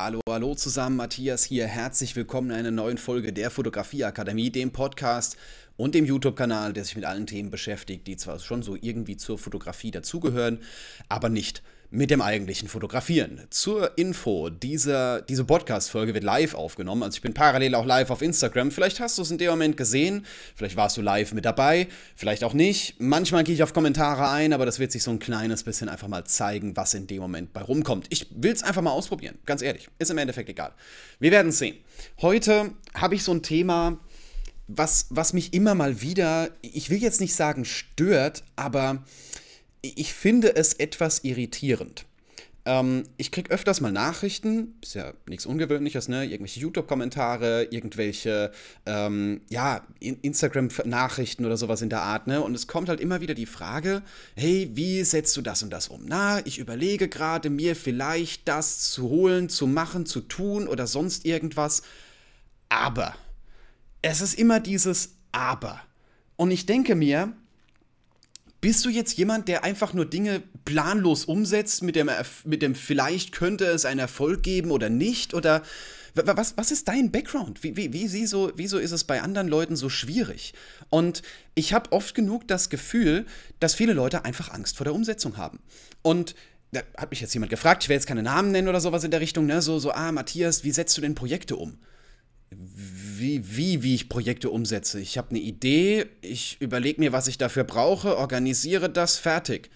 Hallo, hallo zusammen, Matthias hier. Herzlich willkommen in einer neuen Folge der Fotografieakademie, dem Podcast und dem YouTube-Kanal, der sich mit allen Themen beschäftigt, die zwar schon so irgendwie zur Fotografie dazugehören, aber nicht mit dem eigentlichen Fotografieren. Zur Info, diese, diese Podcast-Folge wird live aufgenommen, also ich bin parallel auch live auf Instagram. Vielleicht hast du es in dem Moment gesehen, vielleicht warst du live mit dabei, vielleicht auch nicht. Manchmal gehe ich auf Kommentare ein, aber das wird sich so ein kleines bisschen einfach mal zeigen, was in dem Moment bei rumkommt. Ich will es einfach mal ausprobieren, ganz ehrlich. Ist im Endeffekt egal. Wir werden es sehen. Heute habe ich so ein Thema, was, was mich immer mal wieder, ich will jetzt nicht sagen stört, aber ich finde es etwas irritierend. Ähm, ich kriege öfters mal Nachrichten, ist ja nichts Ungewöhnliches, ne? Irgendwelche YouTube-Kommentare, irgendwelche, ähm, ja, Instagram-Nachrichten oder sowas in der Art, ne? Und es kommt halt immer wieder die Frage, hey, wie setzt du das und das um? Na, ich überlege gerade, mir vielleicht das zu holen, zu machen, zu tun oder sonst irgendwas. Aber, es ist immer dieses Aber. Und ich denke mir, bist du jetzt jemand, der einfach nur Dinge planlos umsetzt, mit dem, mit dem vielleicht könnte es einen Erfolg geben oder nicht? Oder was, was ist dein Background? Wie, wie, wie, wieso, wieso ist es bei anderen Leuten so schwierig? Und ich habe oft genug das Gefühl, dass viele Leute einfach Angst vor der Umsetzung haben. Und da hat mich jetzt jemand gefragt, ich will jetzt keine Namen nennen oder sowas in der Richtung, ne? So, so, ah, Matthias, wie setzt du denn Projekte um? Wie, wie, wie ich Projekte umsetze. Ich habe eine Idee, ich überlege mir, was ich dafür brauche, organisiere das, fertig.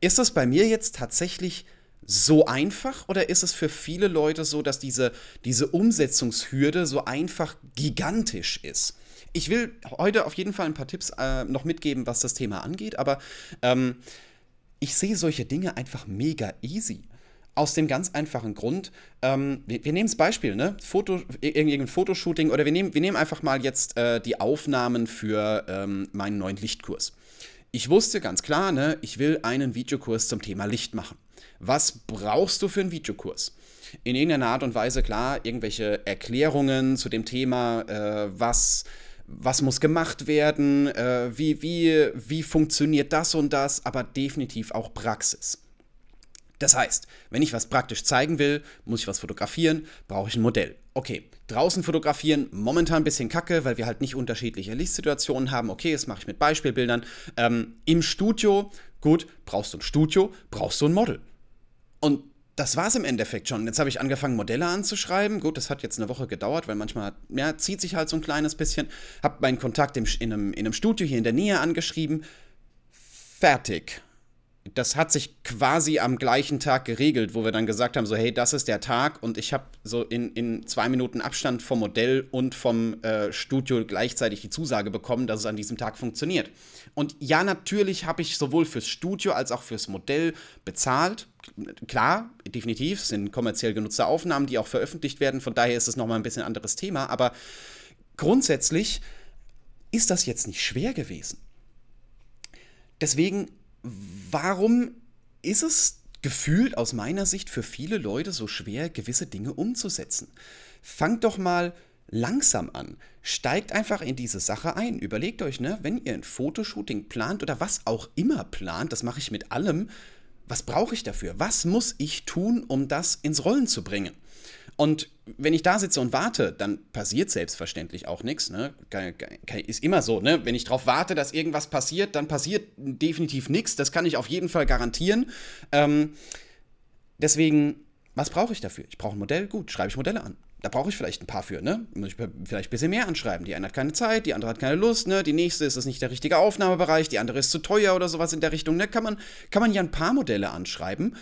Ist das bei mir jetzt tatsächlich so einfach oder ist es für viele Leute so, dass diese, diese Umsetzungshürde so einfach gigantisch ist? Ich will heute auf jeden Fall ein paar Tipps äh, noch mitgeben, was das Thema angeht, aber ähm, ich sehe solche Dinge einfach mega easy. Aus dem ganz einfachen Grund, ähm, wir, wir nehmen das Beispiel, ne? Foto, irgendein Fotoshooting oder wir nehmen, wir nehmen einfach mal jetzt äh, die Aufnahmen für ähm, meinen neuen Lichtkurs. Ich wusste ganz klar, ne, ich will einen Videokurs zum Thema Licht machen. Was brauchst du für einen Videokurs? In irgendeiner Art und Weise, klar, irgendwelche Erklärungen zu dem Thema, äh, was, was muss gemacht werden, äh, wie, wie, wie funktioniert das und das, aber definitiv auch Praxis. Das heißt, wenn ich was praktisch zeigen will, muss ich was fotografieren, brauche ich ein Modell. Okay, draußen fotografieren, momentan ein bisschen kacke, weil wir halt nicht unterschiedliche Lichtsituationen haben. Okay, das mache ich mit Beispielbildern. Ähm, Im Studio, gut, brauchst du ein Studio, brauchst du ein Model. Und das war es im Endeffekt schon. Jetzt habe ich angefangen, Modelle anzuschreiben. Gut, das hat jetzt eine Woche gedauert, weil manchmal ja, zieht sich halt so ein kleines bisschen. Habe meinen Kontakt im, in, einem, in einem Studio hier in der Nähe angeschrieben. Fertig das hat sich quasi am gleichen Tag geregelt, wo wir dann gesagt haben, so hey, das ist der Tag und ich habe so in, in zwei Minuten Abstand vom Modell und vom äh, Studio gleichzeitig die Zusage bekommen, dass es an diesem Tag funktioniert. Und ja, natürlich habe ich sowohl fürs Studio als auch fürs Modell bezahlt. Klar, definitiv, sind kommerziell genutzte Aufnahmen, die auch veröffentlicht werden, von daher ist es nochmal ein bisschen anderes Thema, aber grundsätzlich ist das jetzt nicht schwer gewesen. Deswegen warum ist es gefühlt aus meiner Sicht für viele Leute so schwer, gewisse Dinge umzusetzen? Fangt doch mal langsam an. Steigt einfach in diese Sache ein. Überlegt euch, ne, wenn ihr ein Fotoshooting plant oder was auch immer plant, das mache ich mit allem, was brauche ich dafür? Was muss ich tun, um das ins Rollen zu bringen? Und wenn ich da sitze und warte, dann passiert selbstverständlich auch nichts. Ne? Ist immer so, ne? Wenn ich darauf warte, dass irgendwas passiert, dann passiert definitiv nichts. Das kann ich auf jeden Fall garantieren. Ähm, deswegen, was brauche ich dafür? Ich brauche ein Modell, gut, schreibe ich Modelle an. Da brauche ich vielleicht ein paar für, ne? Muss ich vielleicht ein bisschen mehr anschreiben. Die eine hat keine Zeit, die andere hat keine Lust, ne? Die nächste ist das nicht der richtige Aufnahmebereich, die andere ist zu teuer oder sowas in der Richtung, ne? Kann man, kann man ja ein paar Modelle anschreiben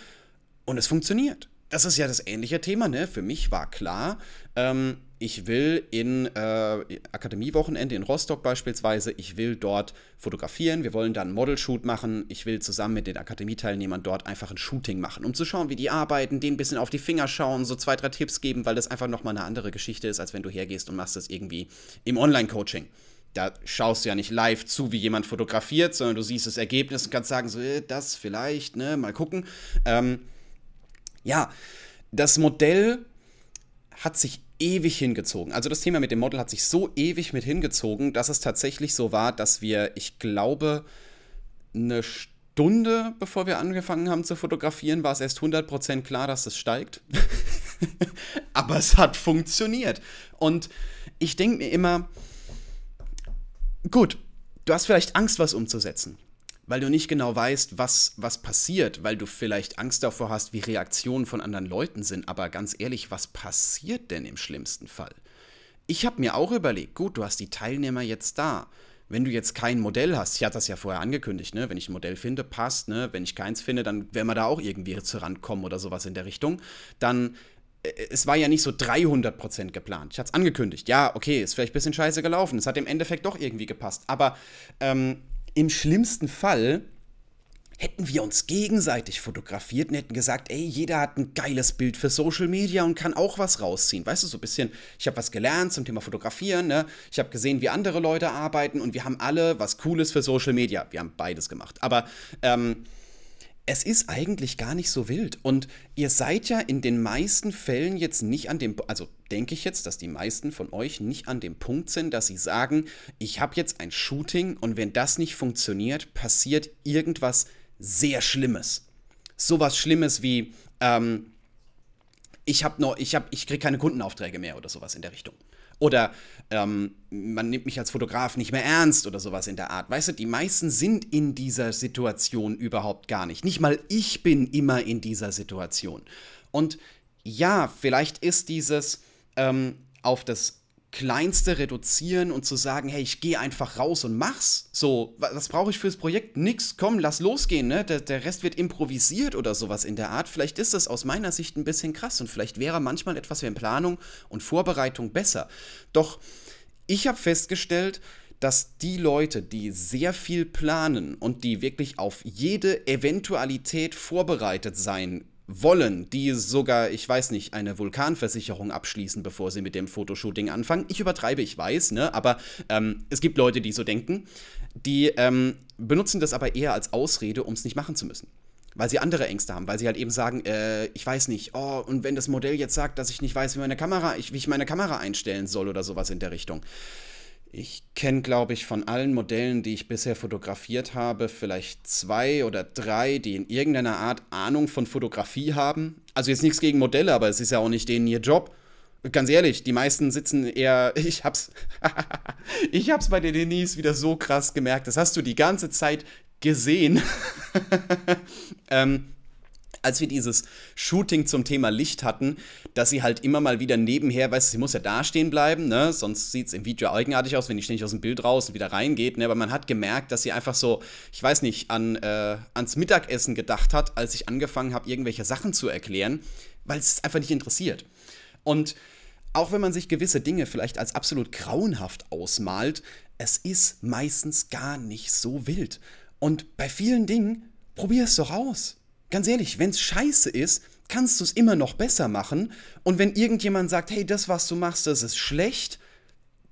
und es funktioniert das ist ja das ähnliche Thema, ne? Für mich war klar, ähm, ich will in äh, Akademiewochenende in Rostock beispielsweise, ich will dort fotografieren, wir wollen dann einen Model-Shoot machen, ich will zusammen mit den Akademieteilnehmern dort einfach ein Shooting machen, um zu schauen, wie die arbeiten, denen ein bisschen auf die Finger schauen, so zwei, drei Tipps geben, weil das einfach nochmal eine andere Geschichte ist, als wenn du hergehst und machst das irgendwie im Online-Coaching. Da schaust du ja nicht live zu, wie jemand fotografiert, sondern du siehst das Ergebnis und kannst sagen, so, äh, das vielleicht, ne, mal gucken. Ähm, ja, das Modell hat sich ewig hingezogen. Also das Thema mit dem Model hat sich so ewig mit hingezogen, dass es tatsächlich so war, dass wir, ich glaube, eine Stunde bevor wir angefangen haben zu fotografieren, war es erst 100% klar, dass es steigt. Aber es hat funktioniert. Und ich denke mir immer, gut, du hast vielleicht Angst, was umzusetzen weil du nicht genau weißt, was, was passiert, weil du vielleicht Angst davor hast, wie Reaktionen von anderen Leuten sind. Aber ganz ehrlich, was passiert denn im schlimmsten Fall? Ich habe mir auch überlegt, gut, du hast die Teilnehmer jetzt da. Wenn du jetzt kein Modell hast, ich hatte das ja vorher angekündigt, ne? wenn ich ein Modell finde, passt, ne? wenn ich keins finde, dann werden wir da auch irgendwie zu rankommen oder sowas in der Richtung, dann äh, es war ja nicht so 300% geplant. Ich hatte es angekündigt. Ja, okay, ist vielleicht ein bisschen scheiße gelaufen. Es hat im Endeffekt doch irgendwie gepasst. Aber ähm, im schlimmsten Fall hätten wir uns gegenseitig fotografiert und hätten gesagt, ey, jeder hat ein geiles Bild für Social Media und kann auch was rausziehen. Weißt du, so ein bisschen, ich habe was gelernt zum Thema Fotografieren, ne? Ich habe gesehen, wie andere Leute arbeiten und wir haben alle was Cooles für Social Media. Wir haben beides gemacht. Aber ähm, es ist eigentlich gar nicht so wild. Und ihr seid ja in den meisten Fällen jetzt nicht an dem, also denke ich jetzt, dass die meisten von euch nicht an dem Punkt sind, dass sie sagen, ich habe jetzt ein Shooting und wenn das nicht funktioniert, passiert irgendwas sehr Schlimmes. Sowas Schlimmes wie, ähm, ich habe noch, ich habe, ich kriege keine Kundenaufträge mehr oder sowas in der Richtung. Oder ähm, man nimmt mich als Fotograf nicht mehr ernst oder sowas in der Art. Weißt du, die meisten sind in dieser Situation überhaupt gar nicht. Nicht mal ich bin immer in dieser Situation. Und ja, vielleicht ist dieses ähm, auf das Kleinste reduzieren und zu sagen, hey, ich gehe einfach raus und mach's. So, was brauche ich fürs Projekt? Nix, komm, lass losgehen, ne? Der, der Rest wird improvisiert oder sowas in der Art. Vielleicht ist das aus meiner Sicht ein bisschen krass und vielleicht wäre manchmal etwas wie Planung und Vorbereitung besser. Doch ich habe festgestellt, dass die Leute, die sehr viel planen und die wirklich auf jede Eventualität vorbereitet sein wollen, die sogar, ich weiß nicht, eine Vulkanversicherung abschließen, bevor sie mit dem Fotoshooting anfangen. Ich übertreibe, ich weiß, ne? aber ähm, es gibt Leute, die so denken, die ähm, benutzen das aber eher als Ausrede, um es nicht machen zu müssen. Weil sie andere Ängste haben, weil sie halt eben sagen, äh, ich weiß nicht, oh, und wenn das Modell jetzt sagt, dass ich nicht weiß, wie, meine Kamera, ich, wie ich meine Kamera einstellen soll oder sowas in der Richtung. Ich kenne, glaube ich, von allen Modellen, die ich bisher fotografiert habe, vielleicht zwei oder drei, die in irgendeiner Art Ahnung von Fotografie haben. Also jetzt nichts gegen Modelle, aber es ist ja auch nicht denen ihr Job. Ganz ehrlich, die meisten sitzen eher. Ich hab's. ich hab's bei der Denise wieder so krass gemerkt. Das hast du die ganze Zeit gesehen. ähm, als wir dieses Shooting zum Thema Licht hatten, dass sie halt immer mal wieder nebenher, weißt du, sie muss ja dastehen bleiben, ne? Sonst sieht es im Video eigenartig aus, wenn die ständig aus dem Bild raus und wieder reingeht, ne? Aber man hat gemerkt, dass sie einfach so, ich weiß nicht, an, äh, ans Mittagessen gedacht hat, als ich angefangen habe, irgendwelche Sachen zu erklären, weil es einfach nicht interessiert. Und auch wenn man sich gewisse Dinge vielleicht als absolut grauenhaft ausmalt, es ist meistens gar nicht so wild. Und bei vielen Dingen, probier es doch aus ganz ehrlich, wenn es scheiße ist, kannst du es immer noch besser machen. Und wenn irgendjemand sagt, hey, das, was du machst, das ist schlecht,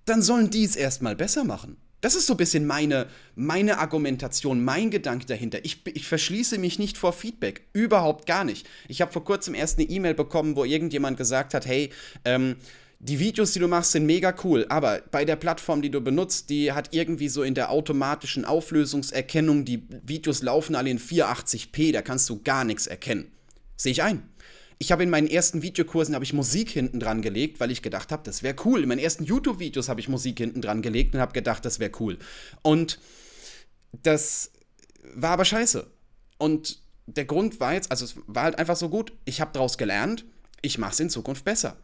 dann sollen die es erstmal besser machen. Das ist so ein bisschen meine, meine Argumentation, mein Gedanke dahinter. Ich, ich verschließe mich nicht vor Feedback. Überhaupt gar nicht. Ich habe vor kurzem erst eine E-Mail bekommen, wo irgendjemand gesagt hat, hey, ähm, die Videos, die du machst, sind mega cool, aber bei der Plattform, die du benutzt, die hat irgendwie so in der automatischen Auflösungserkennung, die Videos laufen alle in 480p, da kannst du gar nichts erkennen. Sehe ich ein. Ich habe in meinen ersten Videokursen ich Musik hinten dran gelegt, weil ich gedacht habe, das wäre cool. In meinen ersten YouTube-Videos habe ich Musik hinten dran gelegt und habe gedacht, das wäre cool. Und das war aber scheiße. Und der Grund war jetzt, also es war halt einfach so gut. Ich habe daraus gelernt, ich mache es in Zukunft besser.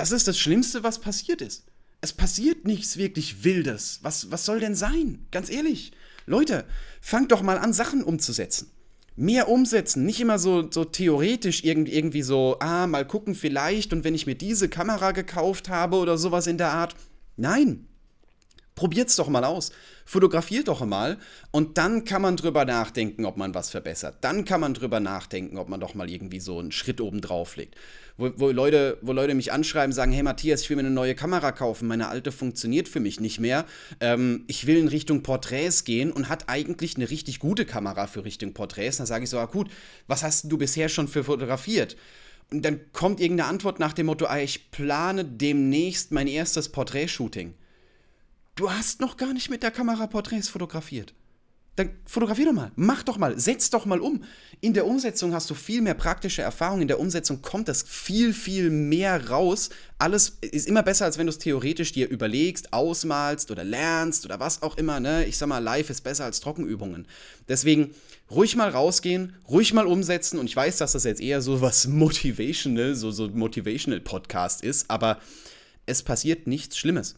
Das ist das Schlimmste, was passiert ist. Es passiert nichts wirklich Wildes. Was, was soll denn sein? Ganz ehrlich. Leute, fangt doch mal an, Sachen umzusetzen. Mehr umsetzen, nicht immer so, so theoretisch irgendwie, so, ah, mal gucken vielleicht und wenn ich mir diese Kamera gekauft habe oder sowas in der Art. Nein, probiert's doch mal aus. Fotografiert doch mal und dann kann man drüber nachdenken, ob man was verbessert. Dann kann man drüber nachdenken, ob man doch mal irgendwie so einen Schritt oben drauf legt wo, wo, Leute, wo Leute mich anschreiben, sagen, hey Matthias, ich will mir eine neue Kamera kaufen, meine alte funktioniert für mich nicht mehr. Ähm, ich will in Richtung Porträts gehen und hat eigentlich eine richtig gute Kamera für Richtung Porträts. Dann sage ich so, ah, gut, was hast du bisher schon für fotografiert? Und dann kommt irgendeine Antwort nach dem Motto, ah, ich plane demnächst mein erstes Porträtshooting. Du hast noch gar nicht mit der Kamera Porträts fotografiert. Dann fotografier doch mal, mach doch mal, setz doch mal um. In der Umsetzung hast du viel mehr praktische Erfahrung, in der Umsetzung kommt das viel, viel mehr raus. Alles ist immer besser, als wenn du es theoretisch dir überlegst, ausmalst oder lernst oder was auch immer. Ne? Ich sag mal, live ist besser als Trockenübungen. Deswegen ruhig mal rausgehen, ruhig mal umsetzen und ich weiß, dass das jetzt eher so was Motivational, so, so Motivational Podcast ist, aber es passiert nichts Schlimmes.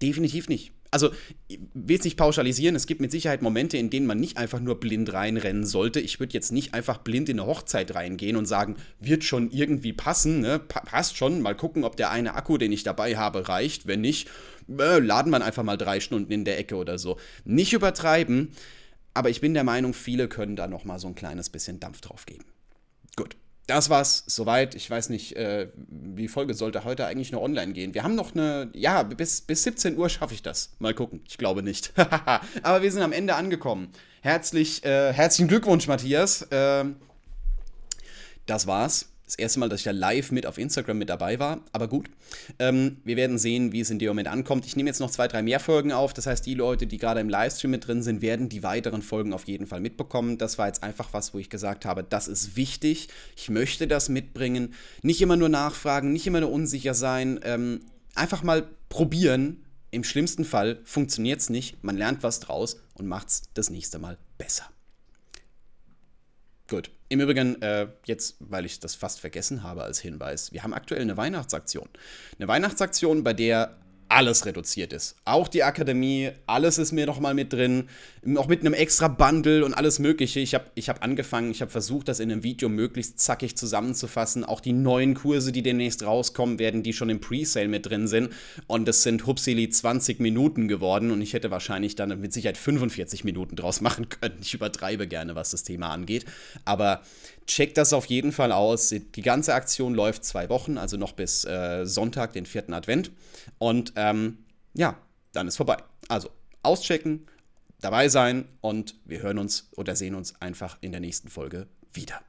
Definitiv nicht also ich will es nicht pauschalisieren, es gibt mit Sicherheit Momente, in denen man nicht einfach nur blind reinrennen sollte. Ich würde jetzt nicht einfach blind in eine Hochzeit reingehen und sagen, wird schon irgendwie passen, ne? Pa passt schon, mal gucken, ob der eine Akku, den ich dabei habe, reicht. Wenn nicht, äh, laden wir einfach mal drei Stunden in der Ecke oder so. Nicht übertreiben, aber ich bin der Meinung, viele können da noch mal so ein kleines bisschen Dampf drauf geben. Das war's soweit. Ich weiß nicht, äh, die Folge sollte heute eigentlich nur online gehen. Wir haben noch eine, ja, bis, bis 17 Uhr schaffe ich das. Mal gucken. Ich glaube nicht. Aber wir sind am Ende angekommen. Herzlich, äh, herzlichen Glückwunsch, Matthias. Äh, das war's das erste Mal, dass ich da live mit auf Instagram mit dabei war, aber gut. Ähm, wir werden sehen, wie es in dem Moment ankommt. Ich nehme jetzt noch zwei, drei mehr Folgen auf. Das heißt, die Leute, die gerade im Livestream mit drin sind, werden die weiteren Folgen auf jeden Fall mitbekommen. Das war jetzt einfach was, wo ich gesagt habe, das ist wichtig. Ich möchte das mitbringen. Nicht immer nur nachfragen, nicht immer nur unsicher sein. Ähm, einfach mal probieren. Im schlimmsten Fall funktioniert es nicht. Man lernt was draus und macht es das nächste Mal besser. Gut. Im Übrigen, äh, jetzt, weil ich das fast vergessen habe als Hinweis, wir haben aktuell eine Weihnachtsaktion. Eine Weihnachtsaktion, bei der alles reduziert ist. Auch die Akademie, alles ist mir noch mal mit drin, auch mit einem extra Bundle und alles Mögliche. Ich habe ich hab angefangen, ich habe versucht, das in einem Video möglichst zackig zusammenzufassen. Auch die neuen Kurse, die demnächst rauskommen werden, die schon im Presale mit drin sind. Und das sind hupsili 20 Minuten geworden und ich hätte wahrscheinlich dann mit Sicherheit 45 Minuten draus machen können. Ich übertreibe gerne, was das Thema angeht. Aber checkt das auf jeden Fall aus. Die ganze Aktion läuft zwei Wochen, also noch bis äh, Sonntag, den vierten Advent. Und ähm, ja, dann ist vorbei. Also auschecken, dabei sein und wir hören uns oder sehen uns einfach in der nächsten Folge wieder.